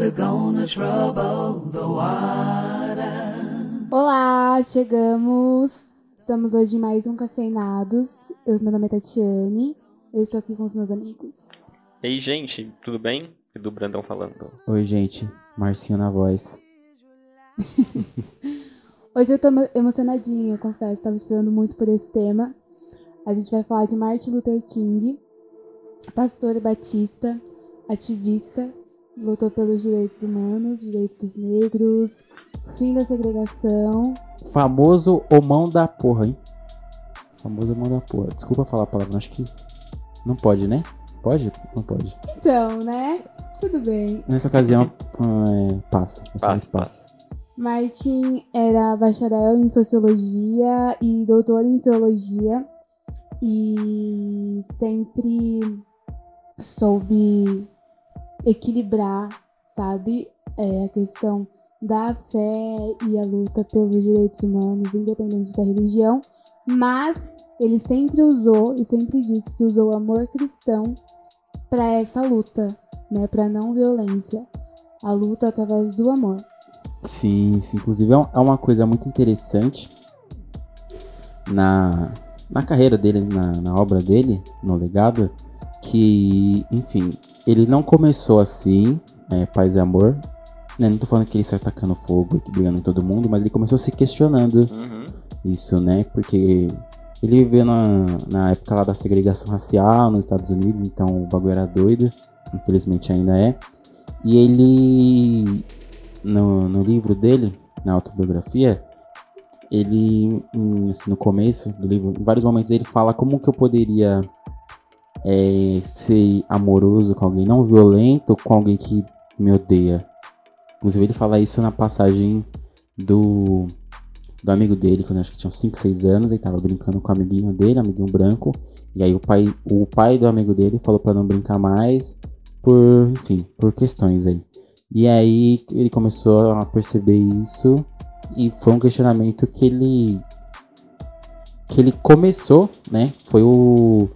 are gonna trouble the water. Olá, chegamos. Estamos hoje em mais um Cafeinados. Eu, meu nome é Tatiane. Eu estou aqui com os meus amigos. Ei, gente, tudo bem? Do Brandão falando. Oi, gente. Marcinho na voz. Hoje eu tô emocionadinha, confesso. Estava esperando muito por esse tema. A gente vai falar de Martin Luther King, pastor batista, ativista, lutou pelos direitos humanos, direitos negros, fim da segregação. Famoso o mão da porra, hein? Famoso o mão da porra. Desculpa falar a palavra, acho que não pode, né? Pode? Não pode. Então, né? Tudo bem. Nessa ocasião, é, passa. Passa, passa. Martin era bacharel em sociologia e doutor em teologia e sempre soube equilibrar, sabe, é, a questão da fé e a luta pelos direitos humanos, independente da religião, mas ele sempre usou e sempre disse que usou o amor cristão para essa luta, né, para não violência, a luta através do amor. Sim, sim. Inclusive é, é uma coisa muito interessante na, na carreira dele, na, na obra dele, no legado, que, enfim, ele não começou assim, é, paz e amor. Né? Não tô falando que ele saiu atacando fogo e brigando em todo mundo, mas ele começou se questionando Uhum. isso, né? Porque ele viveu na, na época lá da segregação racial nos Estados Unidos, então o bagulho era doido, infelizmente ainda é. E ele, no, no livro dele, na autobiografia, ele, assim, no começo do livro, em vários momentos ele fala como que eu poderia é, ser amoroso com alguém não violento, com alguém que me odeia. Inclusive ele fala isso na passagem do do amigo dele, quando acho que tinha uns 5, 6 anos, ele tava brincando com o amiguinho dele, amiguinho branco, e aí o pai, o pai do amigo dele falou pra não brincar mais, por, enfim, por questões aí. E aí ele começou a perceber isso, e foi um questionamento que ele que ele começou, né? Foi o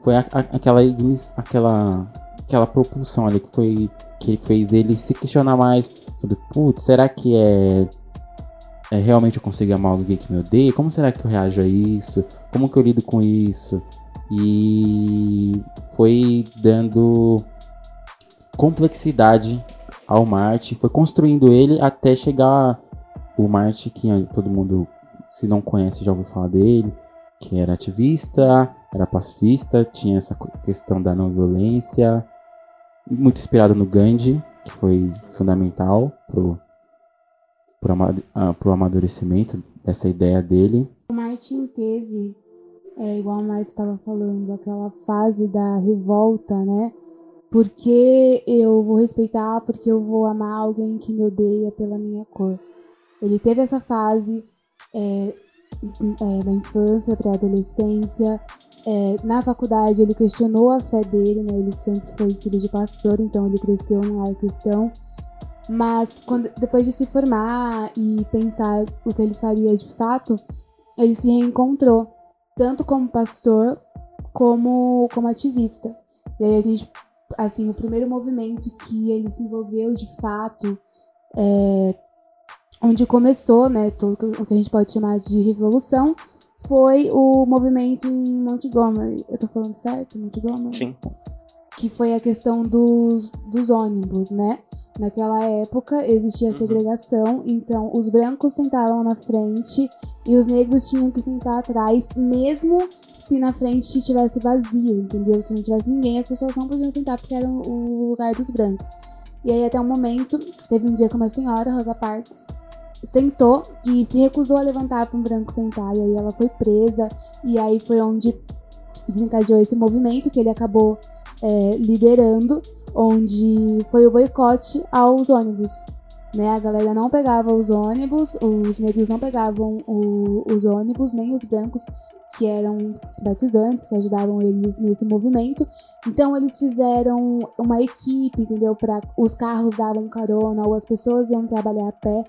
foi a- a- aquela aquela aquela propulsão ali que foi que fez ele se questionar mais sobre, putz, será que é é, realmente eu consigo amar alguém que me odeia? Como será que eu reajo a isso? Como que eu lido com isso? E foi dando complexidade ao Marte, foi construindo ele até chegar o Marte, que todo mundo, se não conhece, já ouviu falar dele, que era ativista, era pacifista, tinha essa questão da não violência, muito inspirado no Gandhi, que foi fundamental pro pro, ah, pro amadurecimento dessa ideia dele. O Martin teve, é, igual Márcia estava falando, aquela fase da revolta, né? Porque eu vou respeitar, porque eu vou amar alguém que me odeia pela minha cor. Ele teve essa fase é, é, da infância para a adolescência. É, na faculdade ele questionou a fé dele, né? Ele sempre foi filho de pastor, então ele cresceu num lar cristão. Mas quando, depois de se formar e pensar o que ele faria de fato, ele se reencontrou, tanto como pastor como como ativista. E aí a gente, assim, o primeiro movimento que ele se envolveu de fato, é, onde começou, né, tudo o que a gente pode chamar de revolução, foi o movimento em Montgomery. Eu tô falando certo? Montgomery? Sim. que foi a questão dos, dos ônibus, né? Naquela época existia Uhum. segregação, então os brancos sentavam na frente e os negros tinham que sentar atrás, mesmo se na frente estivesse vazio, entendeu? Se não tivesse ninguém, as pessoas não podiam sentar porque era o lugar dos brancos. E aí até um momento, teve um dia que uma senhora, Rosa Parks, sentou e se recusou a levantar para um branco sentar, e aí ela foi presa, e aí foi onde desencadeou esse movimento que ele acabou é, liderando, onde foi o boicote aos ônibus. Né? A galera não pegava os ônibus, os negros não pegavam o- os ônibus, nem os brancos, que eram simpatizantes, que ajudavam eles nesse movimento. Então eles fizeram uma equipe, entendeu? Para os carros davam carona, ou as pessoas iam trabalhar a pé.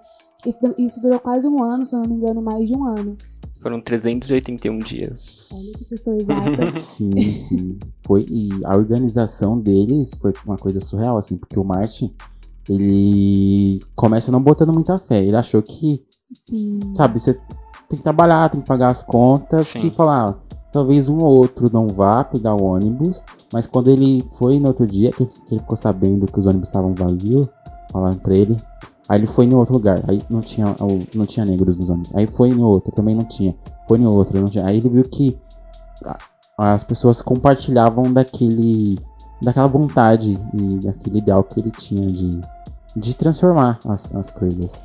Isso, isso durou quase um ano, se eu não me engano, mais de um ano. Foram 381 dias. Olha que pessoa exata. Sim, sim. Foi, e a organização deles foi uma coisa surreal, assim, porque o Martin, ele começa não botando muita fé. Ele achou que, Sim. sabe, você tem que trabalhar, tem que pagar as contas, Sim. que falar, ah, talvez um ou outro não vá pegar o ônibus, mas quando ele foi no outro dia, que, ele ficou sabendo que os ônibus estavam vazios, falaram pra ele, aí ele foi em outro lugar, aí não tinha, não tinha negros nos ônibus, aí foi em outro, também não tinha, foi em outro, não tinha, aí ele viu que as pessoas compartilhavam daquele, daquela vontade e daquele ideal que ele tinha de, de transformar as, as coisas.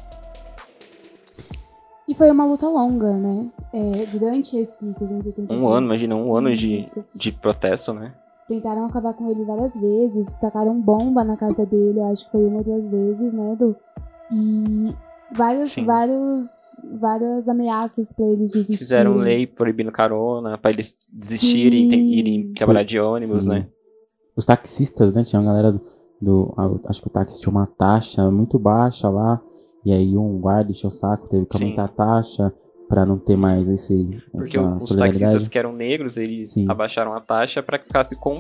E foi uma luta longa, né? É, durante esse 380 Um ano, imagina, um ano de, Isso. de protesto, né? Tentaram acabar com ele várias vezes, tacaram bomba na casa dele, eu acho que foi uma ou duas vezes, né, Du? E vários, Sim. vários, várias ameaças pra eles desistirem. Fizeram lei proibindo carona, pra eles desistirem e irem trabalhar de ônibus, Sim. né? Os taxistas, né? Tinha uma galera do. do- acho que o táxi tinha uma taxa muito baixa lá. E aí um guarda encheu o saco, teve que aumentar a taxa pra não ter mais esse, Porque essa os taxistas que eram negros, eles Sim. abaixaram a taxa pra que ficasse com,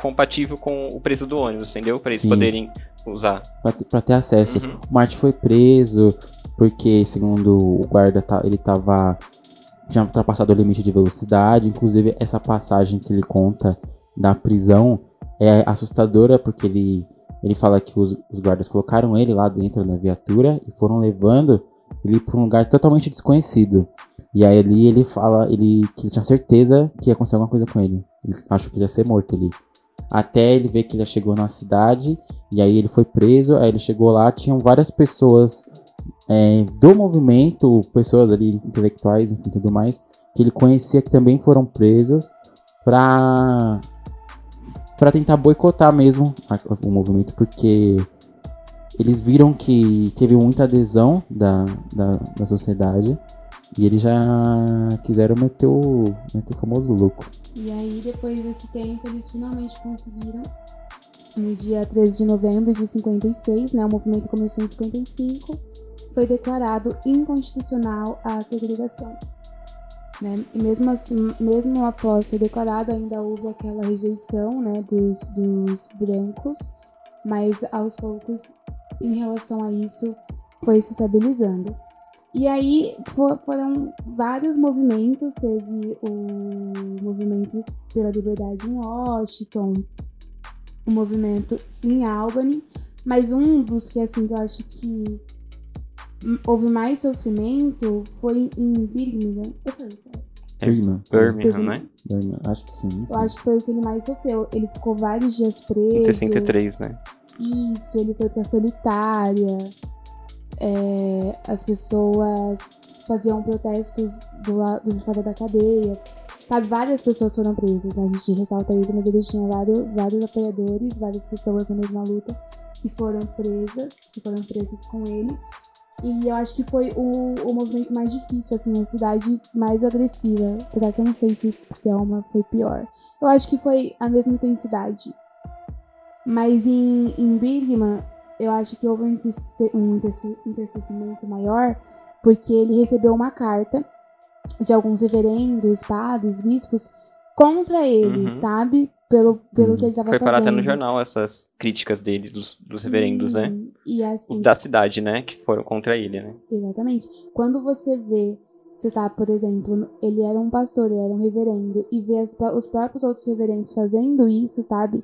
compatível com o preço do ônibus, entendeu? Pra eles Sim. poderem usar. Pra, ter- acesso. Uhum. O Martin foi preso porque, segundo o guarda, tá- ele tava. Tinha ultrapassado o limite de velocidade. Inclusive, essa passagem que ele conta da prisão é assustadora porque ele, ele fala que os, os guardas colocaram ele lá dentro da viatura e foram levando ele pra um lugar totalmente desconhecido. E aí ali ele fala ele, que ele tinha certeza que ia acontecer alguma coisa com ele. Ele achou que ele ia ser morto ali. Até ele ver que ele chegou na cidade e aí ele foi preso, aí ele chegou lá, tinham várias pessoas é, do movimento, pessoas ali intelectuais, enfim, tudo mais, que ele conhecia que também foram presas pra, pra tentar boicotar mesmo o movimento, porque eles viram que teve muita adesão da, da, da sociedade e eles já quiseram meter o, meter o famoso louco. E aí, depois desse tempo, eles finalmente conseguiram. No dia 13 de novembro de 56, né, o movimento começou em 55, foi declarado inconstitucional a segregação. Né? E mesmo, assim, mesmo após ser declarado, ainda houve aquela rejeição né, dos, dos brancos, mas aos poucos, em relação a isso, foi se estabilizando. E aí fo- foram vários movimentos, teve o movimento pela liberdade em Washington, o movimento em Albany, mas um dos que assim que eu acho que houve mais sofrimento foi em Birmingham. Eu falei? É, Birmingham. Birmingham, né? Birmingham, Acho que sim. Eu acho que foi o que ele mais sofreu. Ele ficou vários dias preso. Em 63, né? Isso, ele foi pra solitária. É, as pessoas faziam protestos do lado de fora da cadeia. Sabe, várias pessoas foram presas, né? A gente ressalta isso, mas eles tinham vários, vários apoiadores, várias pessoas na mesma luta que foram presas, que foram presas com ele. E eu acho que foi o, o movimento mais difícil, assim, a cidade mais agressiva. Apesar que eu não sei se Selma foi pior. Eu acho que foi a mesma intensidade. Mas em, em Birmingham, eu acho que houve um, um maior, porque ele recebeu uma carta de alguns reverendos, padres, bispos, contra ele, Uhum. sabe? Pelo, pelo Uhum. que ele estava Foi fazendo. parar até no jornal essas críticas dele, dos, dos reverendos, né? Sim, E assim, Os da cidade, né? Que foram contra ele, né? Exatamente. Quando você vê, você tá, por exemplo, ele era um pastor, ele era um reverendo, e vê as pró- os próprios outros reverendos fazendo isso, sabe?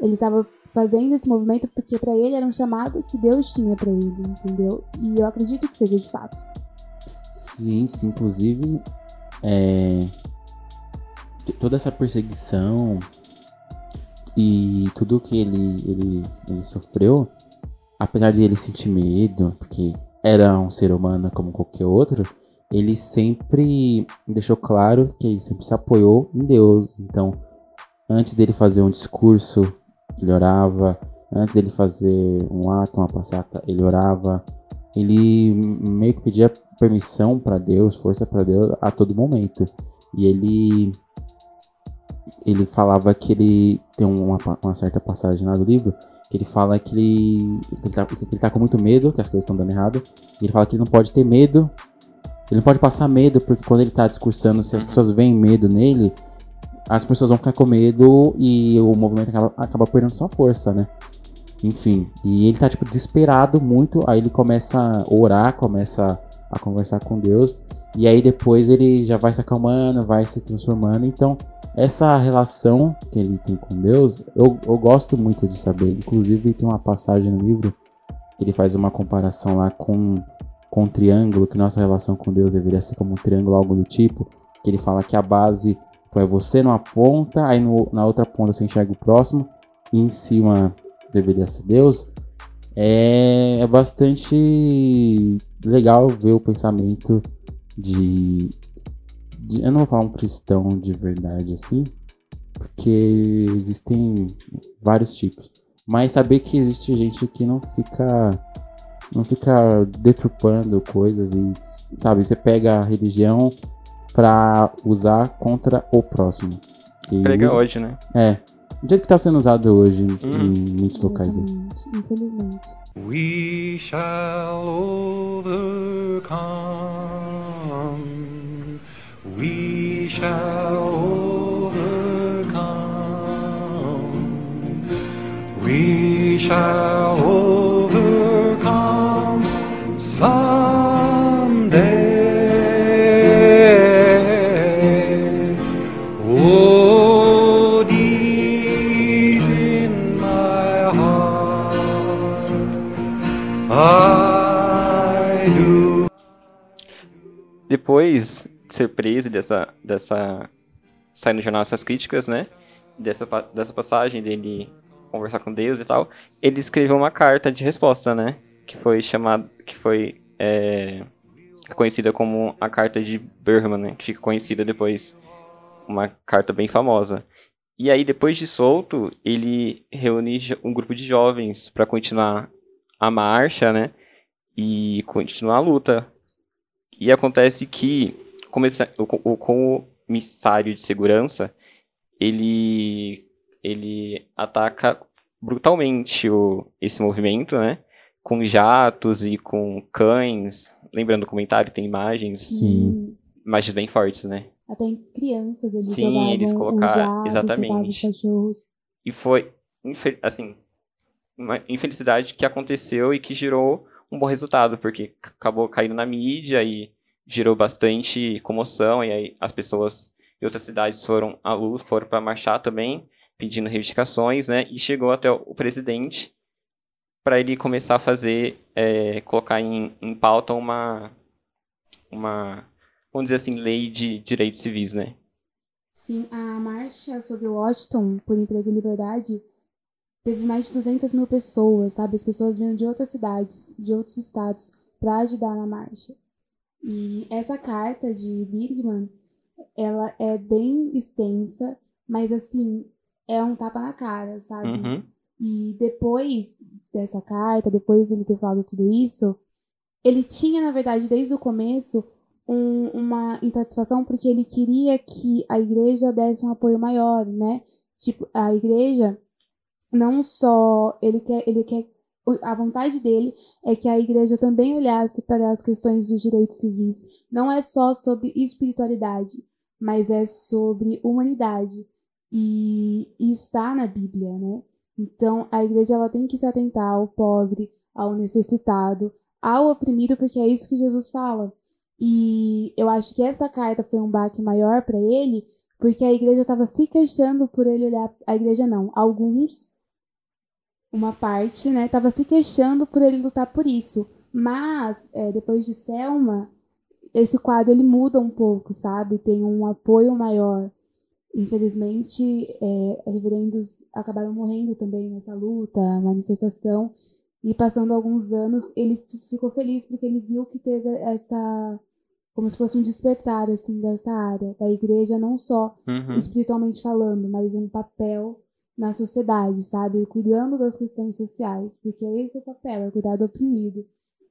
Ele tava fazendo esse movimento porque pra ele era um chamado que Deus tinha pra ele, entendeu? E eu acredito que seja de fato. Sim, sim. Inclusive, é, toda essa perseguição e tudo que ele, ele, ele sofreu, apesar de ele sentir medo, porque era um ser humano como qualquer outro, ele sempre deixou claro que ele sempre se apoiou em Deus. Então, antes dele fazer um discurso, ele orava. Antes dele fazer um ato, uma passata, ele orava. Ele meio que pedia permissão para Deus, força para Deus a todo momento. E ele ele falava que ele tem uma, uma certa passagem lá do livro que ele fala que ele, que ele, tá, que ele tá com muito medo, que as coisas estão dando errado. Ele fala que ele não pode ter medo Ele não pode passar medo, porque quando ele tá discursando, se as pessoas veem medo nele, as pessoas vão ficar com medo e o movimento acaba, acaba perdendo sua força, né? Enfim, e ele tá, tipo, desesperado muito, aí ele começa a orar, começa a conversar com Deus, e aí depois ele já vai se acalmando, vai se transformando, então essa relação que ele tem com Deus, eu, eu gosto muito de saber, inclusive tem uma passagem no livro que ele faz uma comparação lá com, com um triângulo, que nossa relação com Deus deveria ser como um triângulo, algo do tipo, que ele fala que a base é você numa ponta, aí no, na outra ponta você enxerga o próximo, e em cima deveria ser Deus. É, é bastante legal ver o pensamento de, de. Eu não vou falar um cristão de verdade assim, porque existem vários tipos. Mas saber que existe gente que não fica não fica deturpando coisas e sabe, você pega a religião para usar contra o próximo. E Prega usa... hoje, né? É. Do jeito que tá sendo usado hoje hum. em muitos locais aí. Infelizmente. We shall overcome. We shall overcome. We shall overcome someday. Oh, deep in my heart, I do. Depois preso dessa, dessa saindo no jornal essas críticas, né? Dessa, dessa passagem dele conversar com Deus e tal, ele escreveu uma carta de resposta, né? Que foi chamada, que foi é, conhecida como a carta de Bergman, né? Que fica conhecida depois, uma carta bem famosa. E aí, depois de solto, ele reúne um grupo de jovens para continuar a marcha, né? E continuar a luta. E acontece que, o, comissário de segurança, ele ele ataca brutalmente o, esse movimento, né? Com jatos e com cães. Lembrando o comentário, tem imagens. Sim. Imagens bem fortes, né? Até em crianças eles Sim, eles colocaram. Um exatamente. E foi, assim, uma infelicidade que aconteceu e que gerou um bom resultado, porque acabou caindo na mídia e gerou bastante comoção, e aí as pessoas de outras cidades foram à luz, foram para marchar também, pedindo reivindicações, né? E chegou até o presidente para ele começar a fazer, é, colocar em, em pauta uma, uma, vamos dizer assim, lei de direitos civis, né? Sim, a marcha sobre Washington por emprego e liberdade teve mais de 200 mil pessoas, sabe? As pessoas vinham de outras cidades, de outros estados, para ajudar na marcha. E essa carta de Bigman, ela é bem extensa, mas assim, é um tapa na cara, sabe? Uhum. E depois dessa carta, depois de ele ter falado tudo isso, ele tinha, na verdade, desde o começo, um, uma insatisfação porque ele queria que a igreja desse um apoio maior, né? Tipo, a igreja não só ele quer, ele quer a vontade dele é que a igreja também olhasse para as questões dos direitos civis. Não é só sobre espiritualidade, mas é sobre humanidade. E está na Bíblia, né? Então, a igreja ela tem que se atentar ao pobre, ao necessitado, ao oprimido, porque é isso que Jesus fala. E eu acho que essa carta foi um baque maior para ele, porque a igreja estava se queixando por ele olhar. A igreja não, alguns, uma parte, né, estava se queixando por ele lutar por isso. Mas, é, depois de Selma, esse quadro ele muda um pouco, sabe? Tem um apoio maior. Infelizmente, é, reverendos acabaram morrendo também nessa luta, manifestação. E passando alguns anos, ele ficou feliz porque ele viu que teve essa. como se fosse um despertar, assim, dessa área, da igreja, não só uhum. espiritualmente falando, mas um papel na sociedade, sabe? Cuidando das questões sociais, porque esse é o papel, é cuidar do oprimido,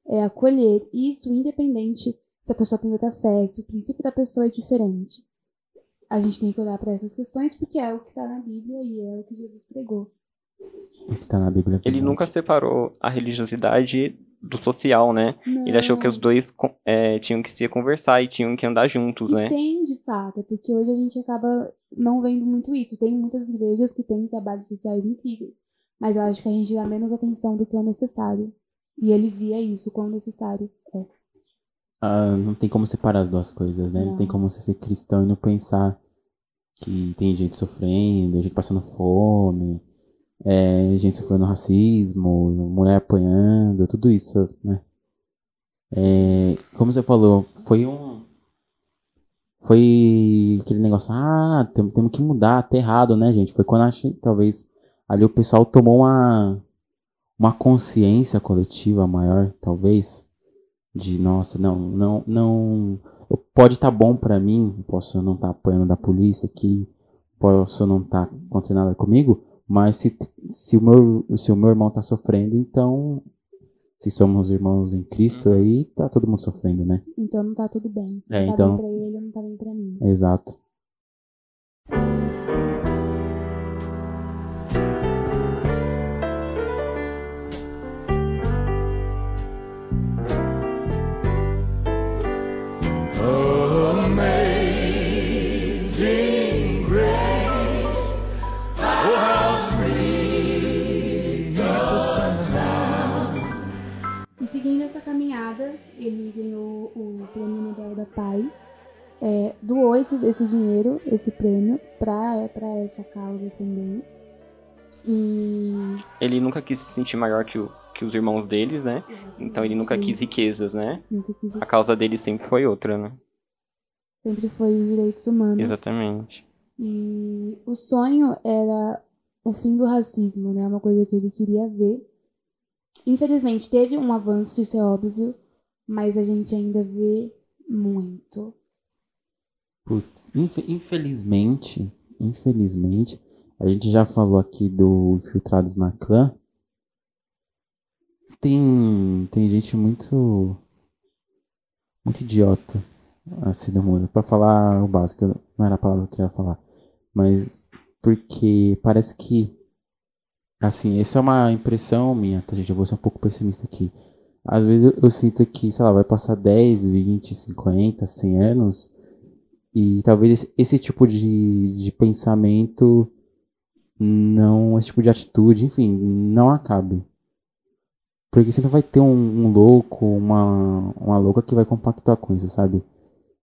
é acolher. Isso independente se a pessoa tem outra fé, se o princípio da pessoa é diferente a gente tem que olhar para essas questões porque é o que está na Bíblia e é o que Jesus pregou. Está na Bíblia. Ele nunca separou a religiosidade do social, né? Ele achou que os Não. dois é, tinham que se conversar e tinham que andar juntos, E né? tem, de fato, é porque hoje a gente acaba não vendo muito isso. Tem muitas igrejas que têm trabalhos sociais incríveis, mas eu acho que a gente dá menos atenção do que o necessário. E ele via isso, quão necessário é. Ah, não tem como separar as duas coisas, né? Não, Não. tem como você ser cristão e não pensar que tem gente sofrendo, gente passando fome, é, gente sofrendo racismo, mulher apanhando, tudo isso, né? É, como você falou, foi um. Foi aquele negócio, ah, tem- temos que mudar, tá errado, né, gente? Foi quando acho talvez ali o pessoal tomou uma, uma consciência coletiva maior, talvez, de nossa, não, não, não. Pode estar bom pra mim, posso não estar apanhando da polícia aqui, posso não estar acontecendo nada comigo, mas se, se, o meu, se o meu irmão tá sofrendo, então, se somos irmãos em Cristo, aí tá todo mundo sofrendo, né? Então não tá tudo bem. Se É, não tá então- bem pra ele, não tá bem pra mim. Exato. Seguindo essa caminhada, ele ganhou o Prêmio Nobel da Paz. É, doou esse, esse dinheiro, esse prêmio, pra, pra essa causa também. E. Ele nunca quis se sentir maior que, o- que os irmãos deles, né? Então ele nunca quis riquezas, né? nunca quis. A causa dele sempre foi outra, né? Sempre foi os direitos humanos. Exatamente. E o sonho era o fim do racismo, né? Uma coisa que ele queria ver. Infelizmente, teve um avanço, isso é óbvio, mas a gente ainda vê muito. Putz, infe- infelizmente, infelizmente, a gente já falou aqui do Infiltrados na Clã. Tem, tem gente muito, muito idiota assim do mundo. Pra falar o básico, não era a palavra que eu ia falar. Mas porque parece que, assim, essa é uma impressão minha, tá gente? Eu vou ser um pouco pessimista aqui. Às vezes eu, eu sinto que, sei lá, vai passar 10, 20, 50, 100 anos e talvez esse, esse tipo de, de pensamento não, esse tipo de atitude, enfim, não acabe. Porque sempre vai ter um, um louco, uma, uma louca que vai compactuar com isso, sabe?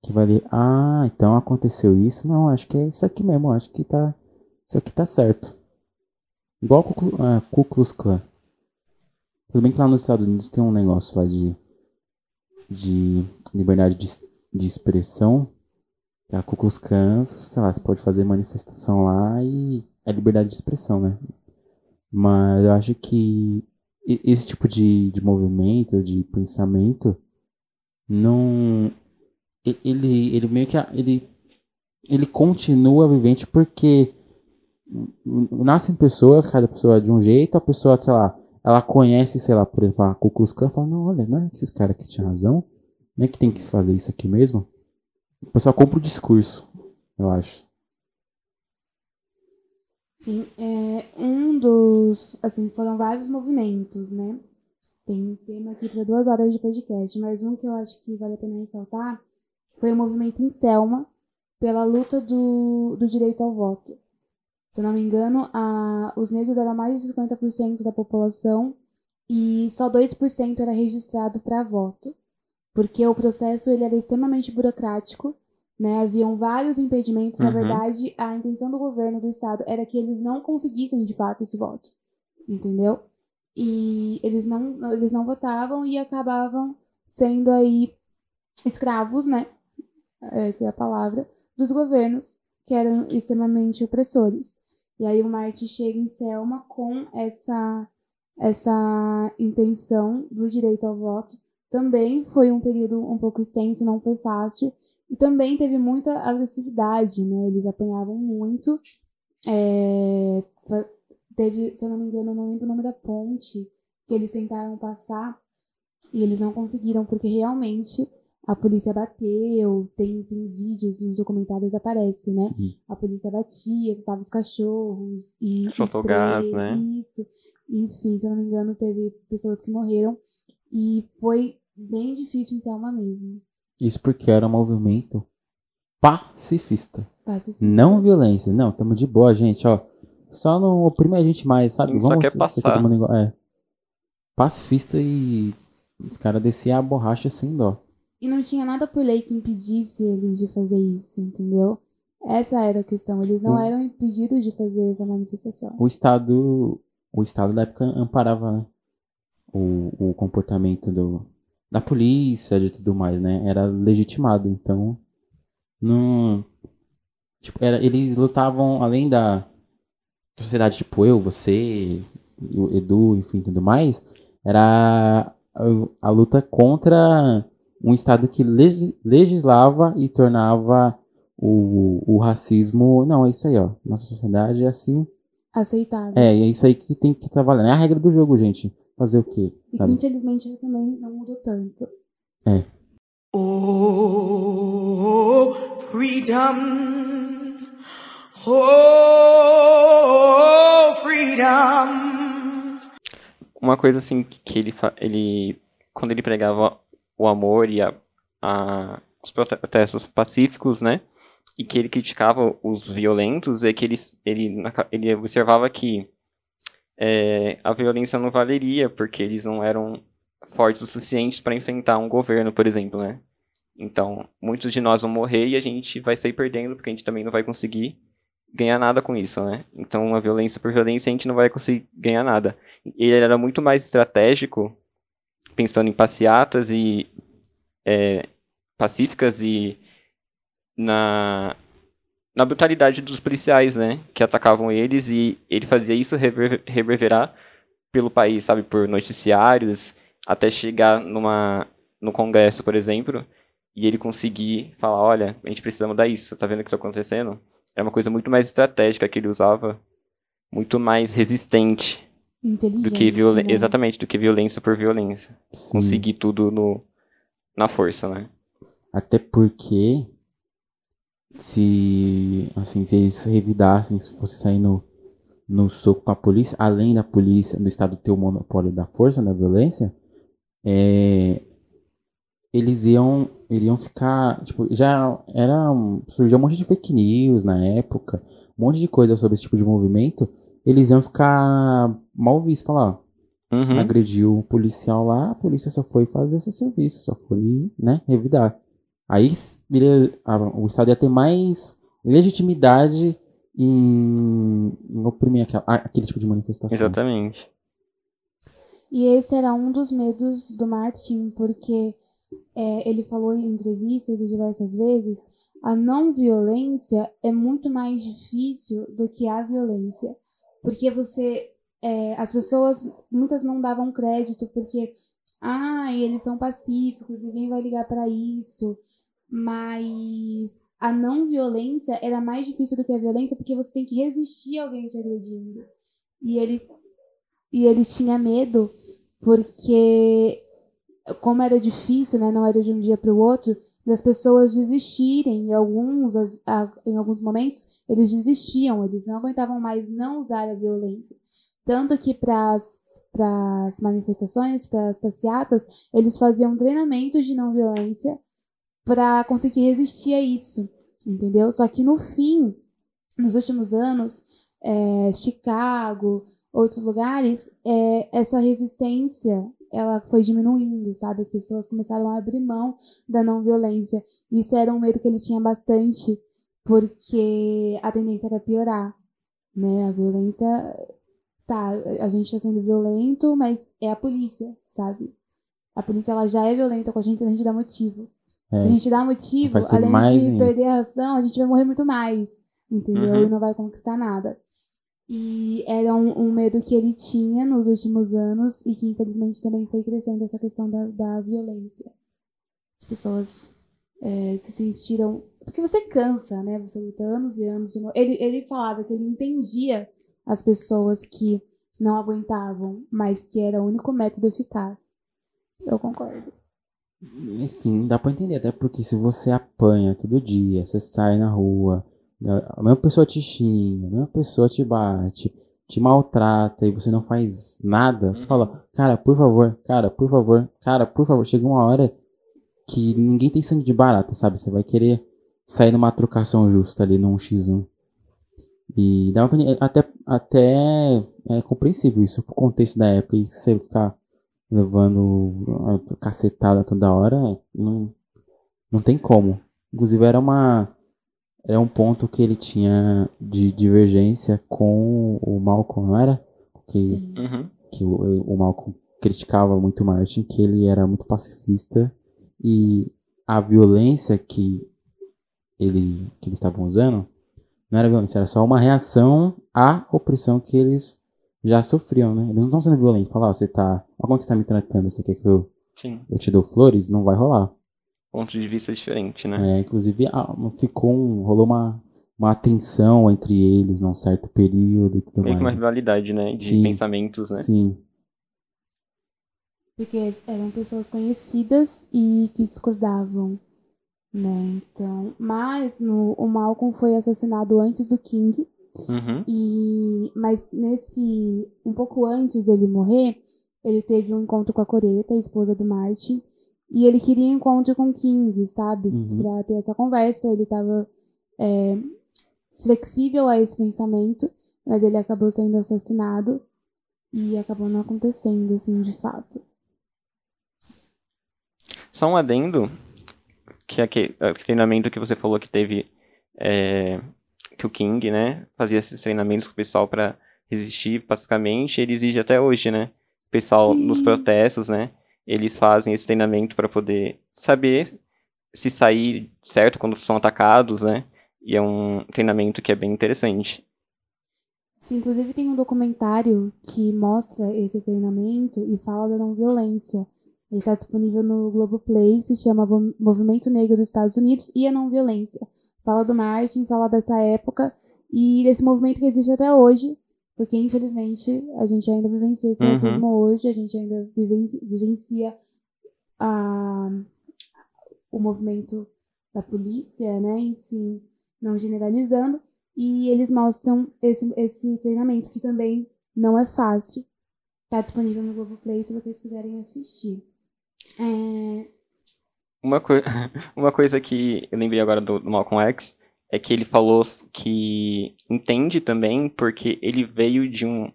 Que vai ler, ah, então aconteceu isso. Não, acho que é isso aqui mesmo, acho que tá. Isso aqui tá certo. Igual Klu- ah, Ku Klux Klan. Tudo bem que lá nos Estados Unidos tem um negócio lá de, de liberdade de, de expressão. A Ku Klux Klan, sei lá, você pode fazer manifestação lá e é liberdade de expressão, né? Mas eu acho que esse tipo de, de movimento, de pensamento, não. Ele, ele meio que. a- Ele, ele continua vivente porque nascem pessoas, cada pessoa é de um jeito, a pessoa, sei lá, ela conhece, sei lá, por exemplo, a Ku Klan, fala, não, olha, não é que esses caras aqui tinham razão, não é que tem que fazer isso aqui mesmo. O pessoal compra o discurso, eu acho. Sim, é um dos. Assim, foram vários movimentos, né? Tem tema aqui para duas horas de podcast, mas um que eu acho que vale a pena ressaltar foi o movimento em Selma pela luta do, do direito ao voto. Se eu não me engano, a, os negros eram mais de 50% da população e só 2% era registrado para voto, porque o processo ele era extremamente burocrático, né? Haviam vários impedimentos, na Uhum. verdade, a intenção do governo do estado era que eles não conseguissem de fato esse voto, entendeu? E eles não, eles não votavam e acabavam sendo aí escravos, né? Essa é a palavra, dos governos que eram extremamente opressores. E aí o Martin chega em Selma com essa essa intenção do direito ao voto. Também foi um período um pouco extenso, não foi fácil. E também teve muita agressividade, né? Eles apanhavam muito. É, teve, se eu não me engano, não lembro o nome da ponte que eles tentaram passar e eles não conseguiram, porque realmente a polícia bateu, tem, tem vídeos nos documentários aparece, né? Sim. A polícia batia, assustava os cachorros e Soltou gás, né? Isso. Enfim, se eu não me engano, teve pessoas que morreram. E foi bem difícil em Selma mesmo. Isso porque era um movimento pacifista. Pacifista. Não violência. Não, tamo de boa, gente, ó. Só não oprime a gente mais, sabe? A gente só Vamos quer ser passar. igual. É. Pacifista e os caras desciam a borracha sem dó. E não tinha nada por lei que impedisse eles de fazer isso, entendeu? Essa era a questão. Eles não Hum. eram impedidos de fazer essa manifestação. O Estado. O Estado da época amparava né, o, o comportamento do, da polícia, de tudo mais, né? Era legitimado. Então. Não. Tipo, era, eles lutavam além da sociedade, tipo, eu, você, e o Edu, enfim, tudo mais. Era a, a luta contra um Estado que legis- legislava e tornava o, o racismo. Não, é isso aí, ó. Nossa sociedade é assim. Aceitável. É, e é isso aí que tem que trabalhar. É a regra do jogo, gente. Fazer o quê? Sabe? Infelizmente ela também não mudou tanto. Oh, freedom. Oh, freedom. Uma coisa assim que ele, ele quando ele pregava o amor e a, a- os protestos pacíficos, né? E que ele criticava os violentos, é que ele, ele, ele observava que é, a violência não valeria, porque eles não eram fortes o suficiente para enfrentar um governo, por exemplo, né? Então, muitos de nós vão morrer e a gente vai sair perdendo, porque a gente também não vai conseguir ganhar nada com isso, né? Então, uma violência por violência, a gente não vai conseguir ganhar nada. Ele era muito mais estratégico, pensando em passeatas e é, pacíficas e na, na brutalidade dos policiais, né? Que atacavam eles e ele fazia isso rever- reverberar pelo país, sabe? Por noticiários, até chegar numa, no Congresso, por exemplo, e ele conseguir falar, olha, a gente precisa mudar isso, tá vendo o que tá acontecendo? É uma coisa muito mais estratégica que ele usava, muito mais resistente. Do que violência, né? exatamente, do que violência por violência. Sim. Conseguir tudo no na força, né? Até porque se assim, se eles revidassem, se fosse sair no, no soco com a polícia, além da polícia do estado ter o monopólio da força, da violência, é, eles iam iriam ficar, tipo, já era surgiu um monte de fake news na época, um monte de coisa sobre esse tipo de movimento, eles iam ficar mal vistos, falar, ó, Uhum. agrediu o policial lá, a polícia só foi fazer o seu serviço, só foi, né, revidar. Aí o Estado ia ter mais legitimidade em, em oprimir aquela- aquele tipo de manifestação. Exatamente. E esse era um dos medos do Martin, porque é, ele falou em entrevistas e diversas vezes, a não violência é muito mais difícil do que a violência. Porque você. É, as pessoas, muitas não davam crédito, porque. Ah, eles são pacíficos, ninguém vai ligar para isso. Mas a não violência era mais difícil do que a violência, porque você tem que resistir a alguém te agredindo. E ele e ele tinha medo porque como era difícil, né, não era de um dia para o outro, das pessoas desistirem. E alguns, as- a- em alguns momentos, eles desistiam, eles não aguentavam mais não usar a violência. Tanto que para as manifestações, para as passeatas, eles faziam treinamentos de não violência para conseguir resistir a isso, entendeu? Só que no fim, nos últimos anos, é, Chicago, outros lugares, é, essa resistência ela foi diminuindo, sabe? As pessoas começaram a abrir mão da não violência. Isso era um medo que eles tinham bastante, porque a tendência era piorar, né? A violência, tá, a gente tá sendo violento, mas é a polícia, sabe? A polícia ela já é violenta com a gente se a gente dá motivo. É. Se a gente dá motivo, além mais de ainda. perder a razão, a gente vai morrer muito mais, entendeu? Uhum. E não vai conquistar nada. E era um, um medo que ele tinha nos últimos anos e que infelizmente também foi crescendo essa questão da, da violência. As pessoas é, se sentiram. Porque você cansa, né? Você luta anos e anos de novo. Ele, ele falava que ele entendia as pessoas que não aguentavam, mas que era o único método eficaz. Eu concordo. E Sim, dá pra entender, até porque se você apanha todo dia, você sai na rua, a mesma pessoa te xinga, a mesma pessoa te bate, te maltrata e você não faz nada, você Uhum. fala, cara, por favor, cara, por favor, cara, por favor. Chega uma hora que ninguém tem sangue de barata, sabe? Você vai querer sair numa trocação justa ali num X1. E dá uma, até, até é compreensível isso, pro contexto da época, e você ficar levando a cacetada toda hora, não, não tem como. Inclusive era uma era um ponto que ele tinha de divergência com o Malcolm, não era? Que, Sim. Uhum. que o, o Malcolm criticava muito o Martin, que ele era muito pacifista e a violência que ele que eles estavam usando não era violência, era só uma reação à opressão que eles já sofriam, né? Eles não estão sendo violentos. Falar, ó, você tá. Olha como que você tá me tratando, você quer que eu, Sim. eu te dou flores? Não vai rolar. Ponto de vista diferente, né? É, inclusive, ah, ficou um, rolou uma, uma tensão entre eles num certo período e tudo Meio que uma mais. rivalidade, né? De Sim. pensamentos, né? Sim, Porque eram pessoas conhecidas e que discordavam, né? Então, mas no, o Malcolm foi assassinado antes do King Uhum. e mas nesse um pouco antes dele morrer, ele teve um encontro com a Coreta, a esposa do Martin, e ele queria um encontro com o King, sabe? Uhum. Pra ter essa conversa, ele tava é, flexível a esse pensamento, mas ele acabou sendo assassinado e acabou não acontecendo assim de fato. Só um adendo, que é aquele, aquele treinamento que você falou que teve, é, que o King, né, fazia esses treinamentos com o pessoal pra resistir pacificamente, ele exige até hoje, né? O pessoal nos Sim. protestos, né, eles fazem esse treinamento pra poder saber se sair certo quando são atacados, né? E é um treinamento que é bem interessante. Sim, inclusive tem um documentário que mostra esse treinamento e fala da não violência. Ele está disponível no Globoplay, se chama Movimento Negro dos Estados Unidos e a Não Violência. Fala do Martin, fala dessa época e desse movimento que existe até hoje, porque infelizmente a gente ainda vivencia esse Uhum. racismo hoje, a gente ainda viven- vivencia a, o movimento da polícia, né? Enfim, não generalizando. E eles mostram esse, esse treinamento, que também não é fácil. Tá disponível no Globoplay se vocês quiserem assistir. É, Uma, coi- uma coisa que eu lembrei agora do, do Malcolm X é que ele falou que entende também porque ele veio de um,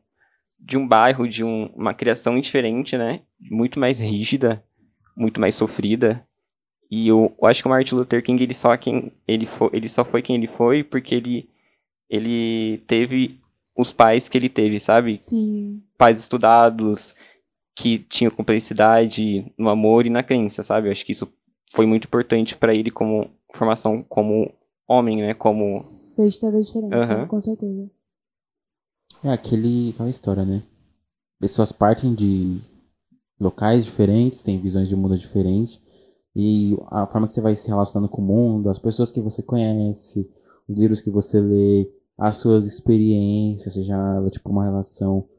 de um bairro, de um- uma criação diferente, né? Muito mais rígida, muito mais sofrida. E eu, eu acho que o Martin Luther King ele só, quem, ele, fo, ele só foi quem ele foi porque ele, ele teve os pais que ele teve, sabe? sim, pais estudados, que tinham cumplicidade no amor e na crença, sabe? Eu acho que isso foi muito importante pra ele como formação como homem, né? Como fez toda a diferença, Aham. com certeza. É aquele, aquela história, né? Pessoas partem de locais diferentes, têm visões de mundo diferentes, e a forma que você vai se relacionando com o mundo, as pessoas que você conhece, os livros que você lê, as suas experiências, seja ela tipo uma relação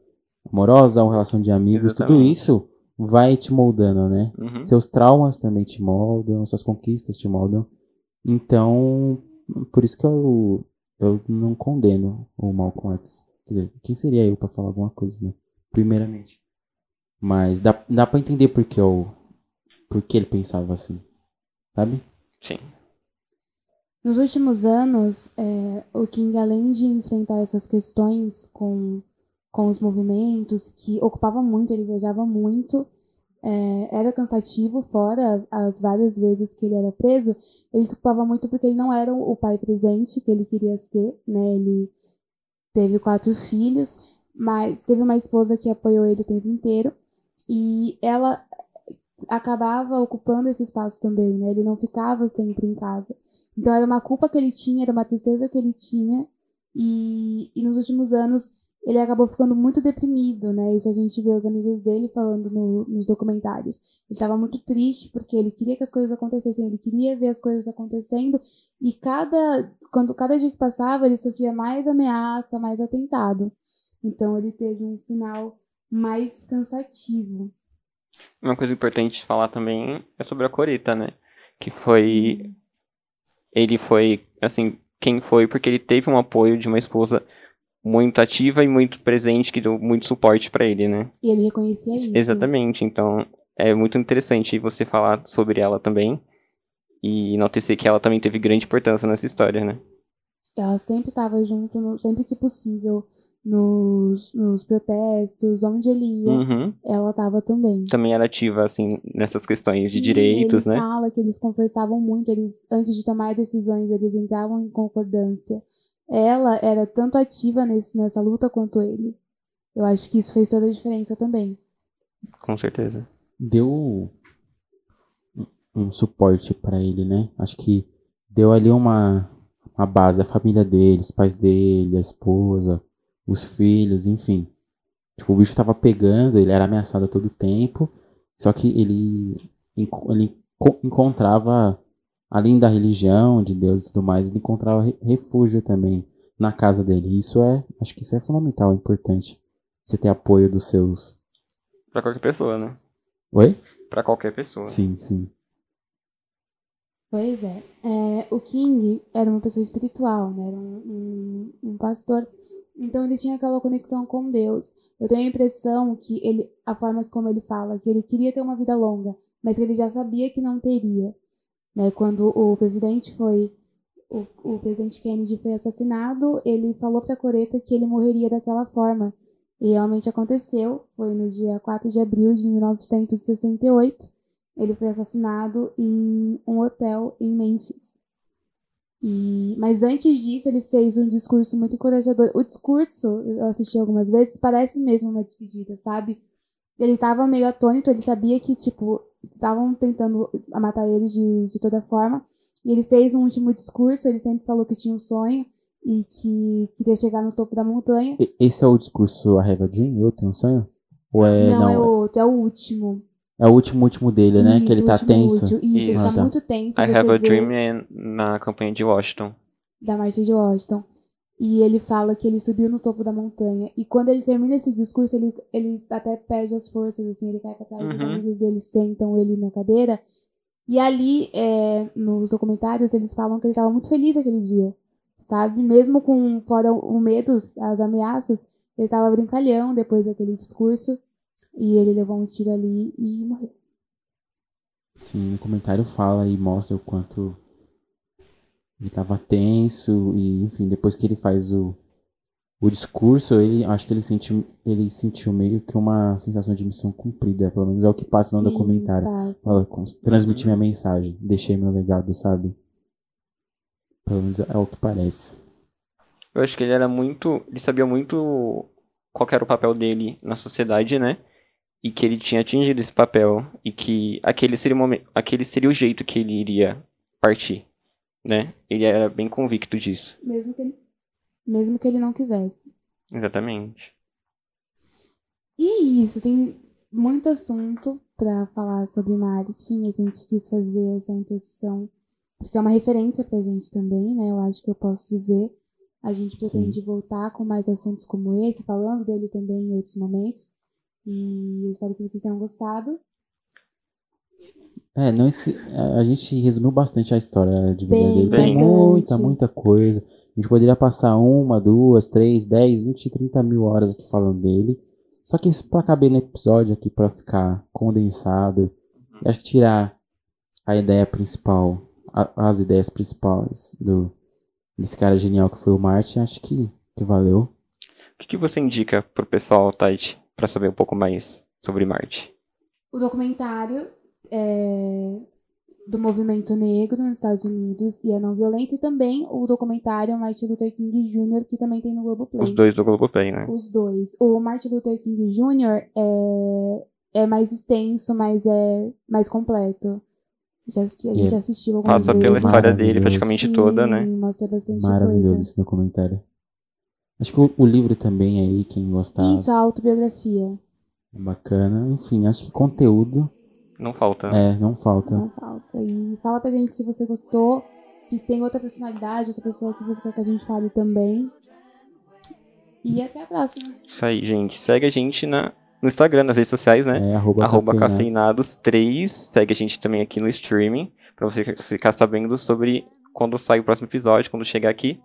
amorosa, uma relação de amigos, tudo Exatamente. isso vai te moldando, né? Uhum. Seus traumas também te moldam, suas conquistas te moldam. Então, por isso que eu, eu não condeno o Malcolm X. Quer dizer, quem seria eu pra falar alguma coisa, né? Primeiramente. Mas dá, dá pra entender por que, eu, por que ele pensava assim. Sabe? Sim. Nos últimos anos, é, o King, além de enfrentar essas questões com, com os movimentos, que ocupava muito, ele viajava muito, é, era cansativo, fora as várias vezes que ele era preso, ele se ocupava muito porque ele não era o pai presente que ele queria ser, né? Ele teve quatro filhos, mas teve uma esposa que apoiou ele o tempo inteiro, e ela acabava ocupando esse espaço também, né? Ele não ficava sempre em casa. Então era uma culpa que ele tinha, era uma tristeza que ele tinha. E, e nos últimos anos ele acabou ficando muito deprimido, né? Isso a gente vê os amigos dele falando no- nos documentários. Ele estava muito triste porque ele queria que as coisas acontecessem, ele queria ver as coisas acontecendo. E cada quando cada dia que passava ele sofria mais ameaça, mais atentado. Então ele teve um final mais cansativo. Uma coisa importante de falar também é sobre a Coreta, né? Que foi. Ele foi, assim, quem foi, porque ele teve um apoio de uma esposa muito ativa e muito presente, que deu muito suporte pra ele, né? E ele reconhecia isso. Exatamente, então é muito interessante você falar sobre ela também e enaltecer que ela também teve grande importância nessa história, né? Ela sempre estava junto, no- sempre que possível, nos, nos protestos, onde ele ia, Uhum. ela estava também. Também era ativa, assim, nessas questões de Sim, direitos, ele né? fala que eles conversavam muito, eles antes de tomar decisões, eles entravam em concordância. Ela era tanto ativa nesse, nessa luta quanto ele. Eu acho que isso fez toda a diferença também. Com certeza. Deu um- suporte pra ele, né? Acho que deu ali uma, uma base, a família dele, os pais dele, a esposa, os filhos, enfim. Tipo, o bicho tava pegando, ele era ameaçado a todo tempo, só que ele, ele enco- encontrava, além da religião, de Deus e tudo mais, ele encontrava re- refúgio também na casa dele. Isso é, acho que isso é fundamental, é importante. Você ter apoio dos seus. Pra qualquer pessoa, né? Oi? Pra qualquer pessoa. Sim, sim. Pois é. É, o King era uma pessoa espiritual, né? Era um, um, um pastor. Então ele tinha aquela conexão com Deus. Eu tenho a impressão que ele, a forma como ele fala, que ele queria ter uma vida longa, mas que ele já sabia que não teria. Né? Quando o presidente foi, o, o presidente Kennedy foi assassinado, ele falou para Coreta que ele morreria daquela forma. E realmente aconteceu. Foi no dia 4 de abril de 1968. Ele foi assassinado em um hotel em Memphis. E, mas antes disso, ele fez um discurso muito encorajador. O discurso, eu assisti algumas vezes, parece mesmo uma despedida, sabe? Ele tava meio atônito, ele sabia que, tipo, estavam tentando matar ele de, de toda forma. E ele fez um último discurso, ele sempre falou que tinha um sonho e que queria chegar no topo da montanha. E- Esse é o discurso I Have a Dream? Eu tenho um sonho? Ou é. não, Não, é o outro, é o último. é o último último dele, né? Isso, que ele tá último, tenso. último. Isso, ele Isso. tá Ah, tá. muito tenso. I Have a vê- Dream é na campanha de Washington. da marcha de Washington. E ele fala que ele subiu no topo da montanha. E quando ele termina esse discurso, ele, ele até perde as forças, assim, ele cai pra trás, os Uhum. amigos dele sentam ele na cadeira. E ali, é, nos documentários, eles falam que ele estava muito feliz aquele dia, sabe? Mesmo com fora o medo, as ameaças, ele estava brincalhão depois daquele discurso. E ele levou um tiro ali e morreu. Sim, no comentário fala e mostra o quanto ele tava tenso e, enfim, depois que ele faz o, o discurso, ele acho que ele sentiu, ele sentiu meio que uma sensação de missão cumprida, pelo menos é o que passa no Sim, documentário. tá. Fala, transmiti minha mensagem, deixei meu legado, sabe? Pelo menos é o que parece. Eu acho que ele era muito. Ele sabia muito qual era o papel dele na sociedade, né? E que ele tinha atingido esse papel. E que aquele seria o, momen- aquele seria o jeito que ele iria partir, né? Ele era bem convicto disso. Mesmo que ele, mesmo que ele não quisesse. Exatamente. E é isso, tem muito assunto pra falar sobre Martin. A gente quis fazer essa introdução porque é uma referência pra gente também, né? Eu acho que eu posso dizer. A gente pretende voltar com mais assuntos como esse, falando dele também em outros momentos. E espero que vocês tenham gostado. É, não esse, a a gente resumiu bastante a história de vida Bem, dele. Tem bem. muita, muita coisa. A gente poderia passar uma, duas, três, dez, vinte, trinta mil horas aqui falando dele. Só que isso pra caber no episódio aqui, pra ficar condensado, eu acho que tirar a ideia principal, a- as ideias principais do desse cara genial que foi o Martin, acho que, que valeu. O que, que você indica pro pessoal, Tati, pra saber um pouco mais sobre Marte? O documentário é, do movimento negro nos Estados Unidos e a não violência, e também o documentário Martin Luther King Jr., que também tem no Globoplay. Os dois do Globoplay, né? Os dois. O Martin Luther King Jr. é, é mais extenso, mas é mais completo. Já, assisti- a gente é- assistiu algumas Passa vezes. pela história dele praticamente Sim, toda, né? Mostra bastante Maravilhoso coisa. esse documentário. Acho que o, o livro também aí, quem gostar, Isso, a autobiografia. é bacana. Enfim, acho que conteúdo Não falta. é, não falta. Não falta. E fala pra gente se você gostou, se tem outra personalidade, outra pessoa que você quer que a gente fale também. E até a próxima. Isso aí, gente. Segue a gente na, no Instagram, nas redes sociais, né? É, arroba, Arroba cafeinados. cafeinados3. Segue a gente também aqui no streaming. Pra você ficar sabendo sobre quando sai o próximo episódio, quando chegar aqui.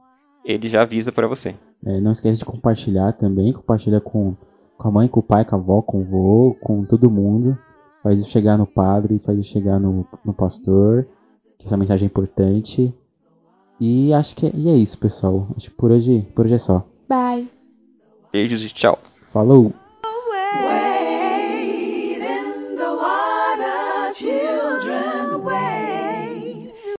ele já avisa pra você. É, não esquece de compartilhar também. Compartilha com, com a mãe, com o pai, com a avó, com o vô, com todo mundo. Faz isso chegar no padre, faz isso chegar no, no pastor. Que essa mensagem é importante. E acho que é, e é isso, pessoal. Acho que por hoje, por hoje é só. Bye. Beijos e tchau. Falou!